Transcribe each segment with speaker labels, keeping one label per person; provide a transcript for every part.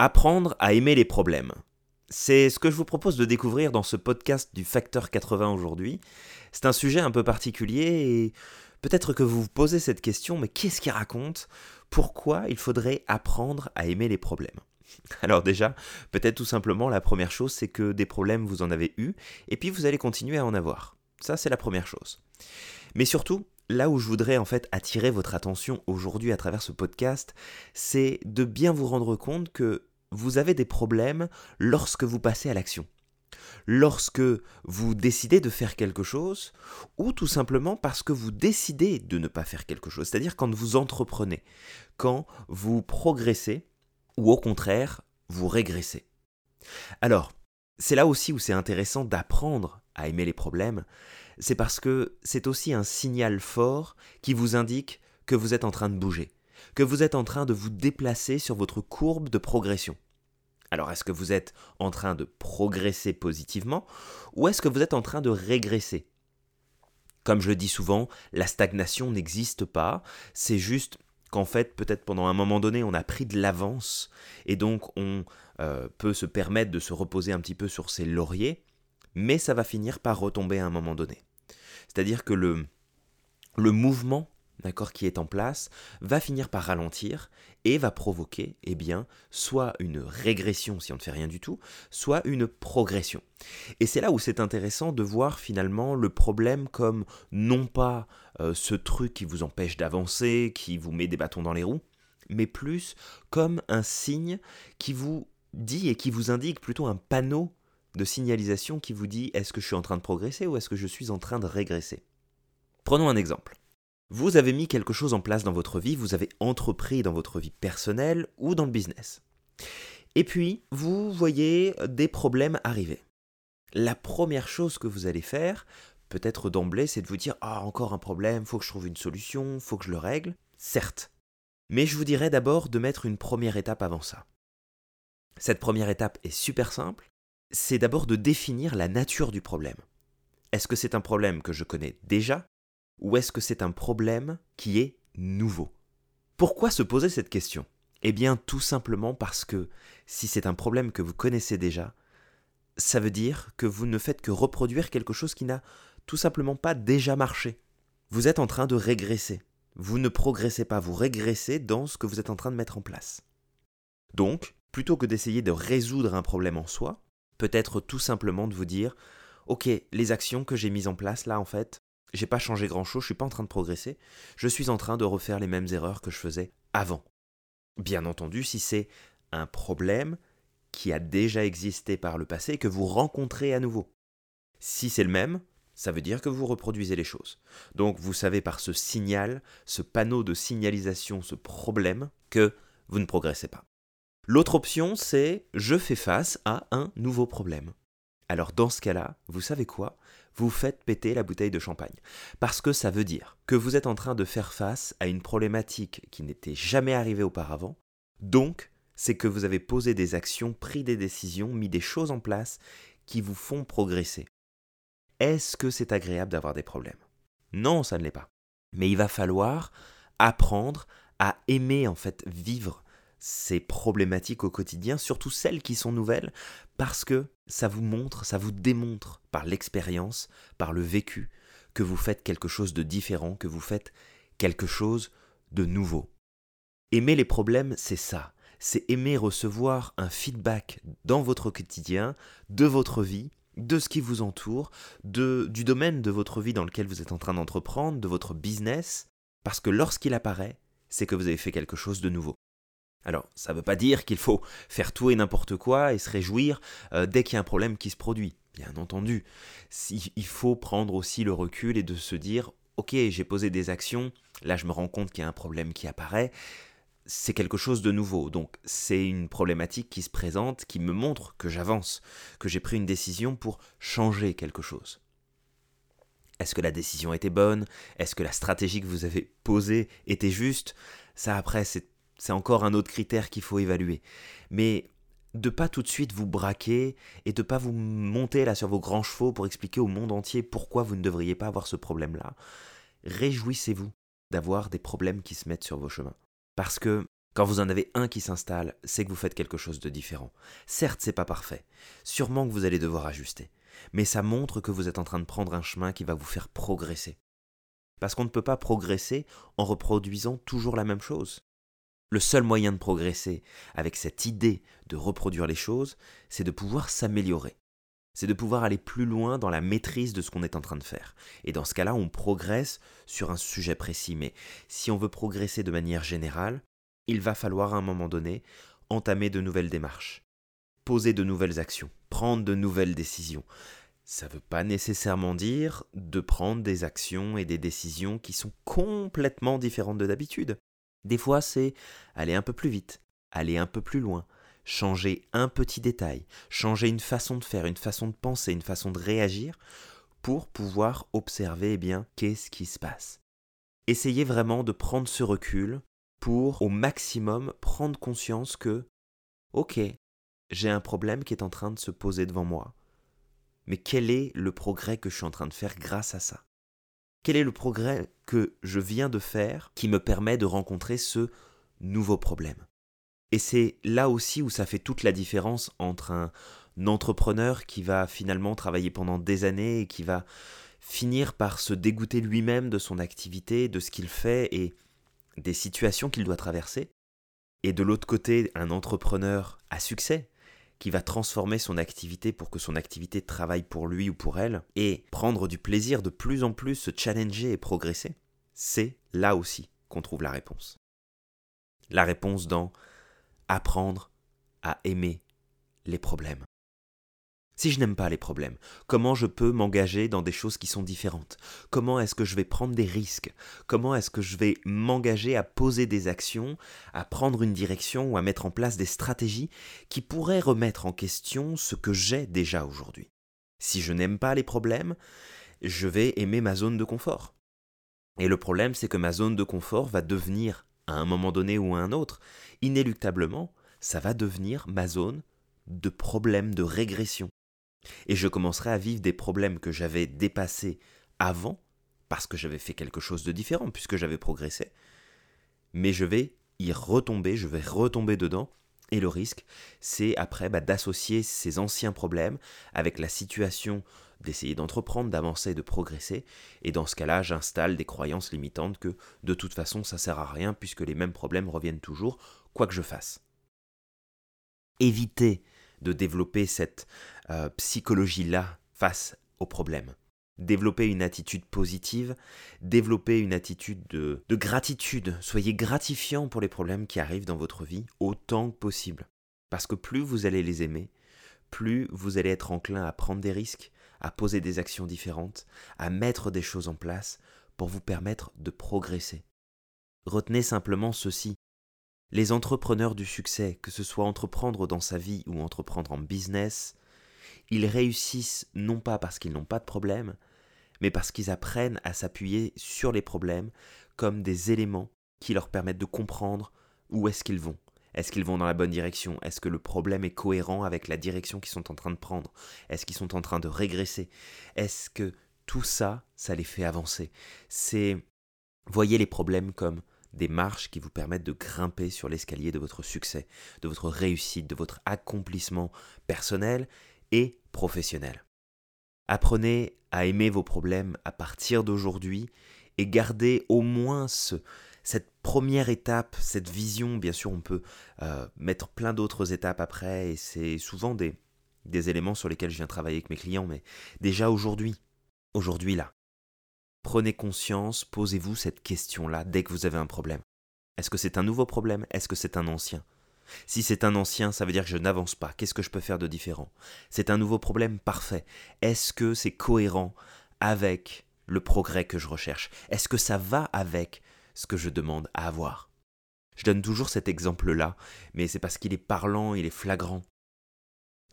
Speaker 1: Apprendre à aimer les problèmes. C'est ce que je vous propose de découvrir dans ce podcast du Facteur 80 aujourd'hui. C'est un sujet un peu particulier et peut-être que vous vous posez cette question, mais qu'est-ce qu'il raconte? Pourquoi il faudrait apprendre à aimer les problèmes? Alors déjà, peut-être tout simplement la première chose, c'est que des problèmes vous en avez eu, et puis vous allez continuer à en avoir. Ça, c'est la première chose. Mais surtout, là où je voudrais en fait attirer votre attention aujourd'hui à travers ce podcast, c'est de bien vous rendre compte que vous avez des problèmes lorsque vous passez à l'action. Lorsque vous décidez de faire quelque chose, ou tout simplement parce que vous décidez de ne pas faire quelque chose, c'est-à-dire quand vous entreprenez, quand vous progressez, ou au contraire, vous régressez. Alors, c'est là aussi où c'est intéressant d'apprendre à aimer les problèmes, c'est parce que c'est aussi un signal fort qui vous indique que vous êtes en train de bouger, que vous êtes en train de vous déplacer sur votre courbe de progression. Alors est-ce que vous êtes en train de progresser positivement ou est-ce que vous êtes en train de régresser? Comme je le dis souvent, la stagnation n'existe pas, c'est juste qu'en fait peut-être pendant un moment donné on a pris de l'avance et donc on euh, peut se permettre de se reposer un petit peu sur ses lauriers, mais ça va finir par retomber à un moment donné. C'est-à-dire que le, le mouvement d'accord, qui est en place, va finir par ralentir et va provoquer, eh bien, soit une régression si on ne fait rien du tout, soit une progression. Et c'est là où c'est intéressant de voir finalement le problème comme non pas euh, ce truc qui vous empêche d'avancer, qui vous met des bâtons dans les roues, mais plus comme un signe qui vous dit et qui vous indique plutôt un panneau de signalisation qui vous dit est-ce que je suis en train de progresser ou est-ce que je suis en train de régresser? Prenons un exemple. Vous avez mis quelque chose en place dans votre vie, vous avez entrepris dans votre vie personnelle ou dans le business. Et puis, vous voyez des problèmes arriver. La première chose que vous allez faire, peut-être d'emblée, c'est de vous dire Ah, encore un problème, faut que je trouve une solution, faut que je le règle. Certes. Mais je vous dirais d'abord de mettre une première étape avant ça. Cette première étape est super simple. C'est d'abord de définir la nature du problème. Est-ce que c'est un problème que je connais déjà? Ou est-ce que c'est un problème qui est nouveau? Pourquoi se poser cette question? Eh bien tout simplement parce que si c'est un problème que vous connaissez déjà, ça veut dire que vous ne faites que reproduire quelque chose qui n'a tout simplement pas déjà marché. Vous êtes en train de régresser. Vous ne progressez pas, vous régressez dans ce que vous êtes en train de mettre en place. Donc, plutôt que d'essayer de résoudre un problème en soi, peut-être tout simplement de vous dire, ok, les actions que j'ai mises en place là, en fait, j'ai pas changé grand chose, je suis pas en train de progresser, je suis en train de refaire les mêmes erreurs que je faisais avant. Bien entendu, si c'est un problème qui a déjà existé par le passé et que vous rencontrez à nouveau. Si c'est le même, ça veut dire que vous reproduisez les choses. Donc vous savez par ce signal, ce panneau de signalisation, ce problème, que vous ne progressez pas. L'autre option, c'est je fais face à un nouveau problème. Alors dans ce cas-là, vous savez quoi? Vous faites péter la bouteille de champagne. Parce que ça veut dire que vous êtes en train de faire face à une problématique qui n'était jamais arrivée auparavant. Donc, c'est que vous avez posé des actions, pris des décisions, mis des choses en place qui vous font progresser. Est-ce que c'est agréable d'avoir des problèmes? Non, ça ne l'est pas. Mais il va falloir apprendre à aimer en fait vivre ces problématiques au quotidien, surtout celles qui sont nouvelles, parce que ça vous montre, ça vous démontre par l'expérience, par le vécu, que vous faites quelque chose de différent, que vous faites quelque chose de nouveau. Aimer les problèmes, c'est ça. C'est aimer recevoir un feedback dans votre quotidien, de votre vie, de ce qui vous entoure, de, du domaine de votre vie dans lequel vous êtes en train d'entreprendre, de votre business, parce que lorsqu'il apparaît, c'est que vous avez fait quelque chose de nouveau. Alors, ça ne veut pas dire qu'il faut faire tout et n'importe quoi et se réjouir euh, dès qu'il y a un problème qui se produit. Bien entendu, il faut prendre aussi le recul et de se dire, ok, j'ai posé des actions, là je me rends compte qu'il y a un problème qui apparaît, c'est quelque chose de nouveau. Donc c'est une problématique qui se présente, qui me montre que j'avance, que j'ai pris une décision pour changer quelque chose. Est-ce que la décision était bonne? Est-ce que la stratégie que vous avez posée était juste? Ça après, c'est c'est encore un autre critère qu'il faut évaluer. Mais de pas tout de suite vous braquer et de pas vous monter là sur vos grands chevaux pour expliquer au monde entier pourquoi vous ne devriez pas avoir ce problème-là. Réjouissez-vous d'avoir des problèmes qui se mettent sur vos chemins. Parce que Quand vous en avez un qui s'installe, c'est que vous faites quelque chose de différent. Certes, c'est pas parfait. Sûrement que vous allez devoir ajuster. Mais ça montre que vous êtes en train de prendre un chemin qui va vous faire progresser. Parce qu'on ne peut pas progresser en reproduisant toujours la même chose. Le seul moyen de progresser avec cette idée de reproduire les choses, c'est de pouvoir s'améliorer. C'est de pouvoir aller plus loin dans la maîtrise de ce qu'on est en train de faire. Et dans ce cas-là, on progresse sur un sujet précis. Mais si on veut progresser de manière générale, il va falloir à un moment donné entamer de nouvelles démarches, poser de nouvelles actions, prendre de nouvelles décisions. Ça ne veut pas nécessairement dire de prendre des actions et des décisions qui sont complètement différentes de d'habitude. Des fois, c'est aller un peu plus vite, aller un peu plus loin, changer un petit détail, changer une façon de faire, une façon de penser, une façon de réagir pour pouvoir observer eh bien qu'est-ce qui se passe. Essayez vraiment de prendre ce recul pour au maximum prendre conscience que OK, j'ai un problème qui est en train de se poser devant moi. Mais quel est le progrès que je suis en train de faire grâce à ça? Quel est le progrès que je viens de faire qui me permet de rencontrer ce nouveau problème? Et c'est là aussi où ça fait toute la différence entre un entrepreneur qui va finalement travailler pendant des années et qui va finir par se dégoûter lui-même de son activité, de ce qu'il fait et des situations qu'il doit traverser. Et de l'autre côté, un entrepreneur à succès qui va transformer son activité pour que son activité travaille pour lui ou pour elle, et prendre du plaisir de plus en plus se challenger et progresser, c'est là aussi qu'on trouve la réponse. La réponse dans apprendre à aimer les problèmes. Si je n'aime pas les problèmes, comment je peux m'engager dans des choses qui sont différentes? Comment est-ce que je vais prendre des risques? Comment est-ce que je vais m'engager à poser des actions, à prendre une direction ou à mettre en place des stratégies qui pourraient remettre en question ce que j'ai déjà aujourd'hui? Si je n'aime pas les problèmes, je vais aimer ma zone de confort. Et le problème, c'est que ma zone de confort va devenir, à un moment donné ou à un autre, inéluctablement, ça va devenir ma zone de problème, de régression. Et je commencerai à vivre des problèmes que j'avais dépassés avant, parce que j'avais fait quelque chose de différent, puisque j'avais progressé. Mais je vais y retomber, je vais retomber dedans. Et le risque, c'est après bah, d'associer ces anciens problèmes avec la situation d'essayer d'entreprendre, d'avancer, de progresser. Et dans ce cas-là, j'installe des croyances limitantes que de toute façon, ça sert à rien puisque les mêmes problèmes reviennent toujours, quoi que je fasse. Évitez de développer cette euh, psychologie-là face aux problèmes. Développer une attitude positive, développer une attitude de, de gratitude. Soyez gratifiant pour les problèmes qui arrivent dans votre vie autant que possible. Parce que plus vous allez les aimer, plus vous allez être enclin à prendre des risques, à poser des actions différentes, à mettre des choses en place pour vous permettre de progresser. Retenez simplement ceci. Les entrepreneurs du succès, que ce soit entreprendre dans sa vie ou entreprendre en business, ils réussissent non pas parce qu'ils n'ont pas de problème, mais parce qu'ils apprennent à s'appuyer sur les problèmes comme des éléments qui leur permettent de comprendre où est-ce qu'ils vont. Est-ce qu'ils vont dans la bonne direction? Est-ce que le problème est cohérent avec la direction qu'ils sont en train de prendre? Est-ce qu'ils sont en train de régresser? Est-ce que tout ça, ça les fait avancer? C'est voyez les problèmes comme des marches qui vous permettent de grimper sur l'escalier de votre succès, de votre réussite, de votre accomplissement personnel et professionnel. Apprenez à aimer vos problèmes à partir d'aujourd'hui et gardez au moins ce, cette première étape, cette vision. Bien sûr, on peut euh, mettre plein d'autres étapes après et c'est souvent des, des éléments sur lesquels je viens travailler avec mes clients, mais déjà aujourd'hui, aujourd'hui là, Prenez conscience, posez-vous cette question-là dès que vous avez un problème. Est-ce que c'est un nouveau problème? Est-ce que c'est un ancien? Si c'est un ancien, ça veut dire que je n'avance pas. Qu'est-ce que je peux faire de différent? C'est un nouveau problème? Parfait. Est-ce que c'est cohérent avec le progrès que je recherche? Est-ce que ça va avec ce que je demande à avoir? Je donne toujours cet exemple-là, mais c'est parce qu'il est parlant, il est flagrant.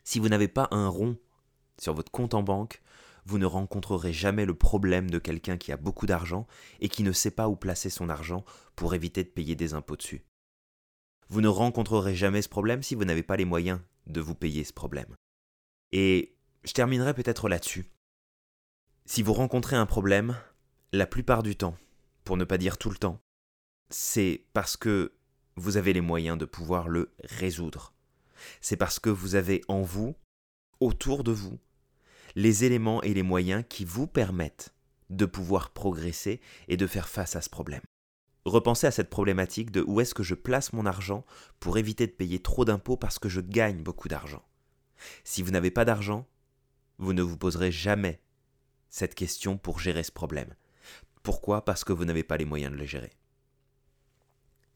Speaker 1: Si vous n'avez pas un rond sur votre compte en banque, vous ne rencontrerez jamais le problème de quelqu'un qui a beaucoup d'argent et qui ne sait pas où placer son argent pour éviter de payer des impôts dessus. Vous ne rencontrerez jamais ce problème si vous n'avez pas les moyens de vous payer ce problème. Et je terminerai peut-être là-dessus. Si vous rencontrez un problème, la plupart du temps, pour ne pas dire tout le temps, c'est parce que vous avez les moyens de pouvoir le résoudre. C'est parce que vous avez en vous, autour de vous, les éléments et les moyens qui vous permettent de pouvoir progresser et de faire face à ce problème. Repensez à cette problématique de où est-ce que je place mon argent pour éviter de payer trop d'impôts parce que je gagne beaucoup d'argent. Si vous n'avez pas d'argent, vous ne vous poserez jamais cette question pour gérer ce problème. Pourquoi? Parce que vous n'avez pas les moyens de le gérer.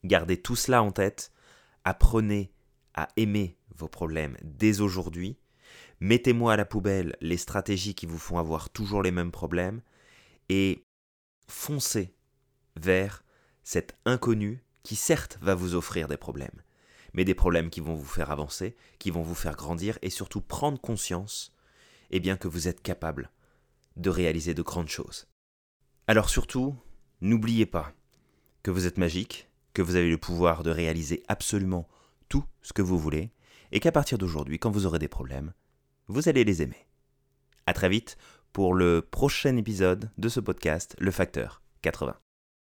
Speaker 1: Gardez tout cela en tête, apprenez à aimer vos problèmes dès aujourd'hui, mettez-moi à la poubelle les stratégies qui vous font avoir toujours les mêmes problèmes, et foncez vers cet inconnu qui certes va vous offrir des problèmes, mais des problèmes qui vont vous faire avancer, qui vont vous faire grandir et surtout prendre conscience eh bien que vous êtes capable de réaliser de grandes choses. Alors surtout, n'oubliez pas que vous êtes magique, que vous avez le pouvoir de réaliser absolument tout ce que vous voulez, et qu'à partir d'aujourd'hui, quand vous aurez des problèmes, vous allez les aimer. À très vite pour le prochain épisode de ce podcast, Le Facteur 80.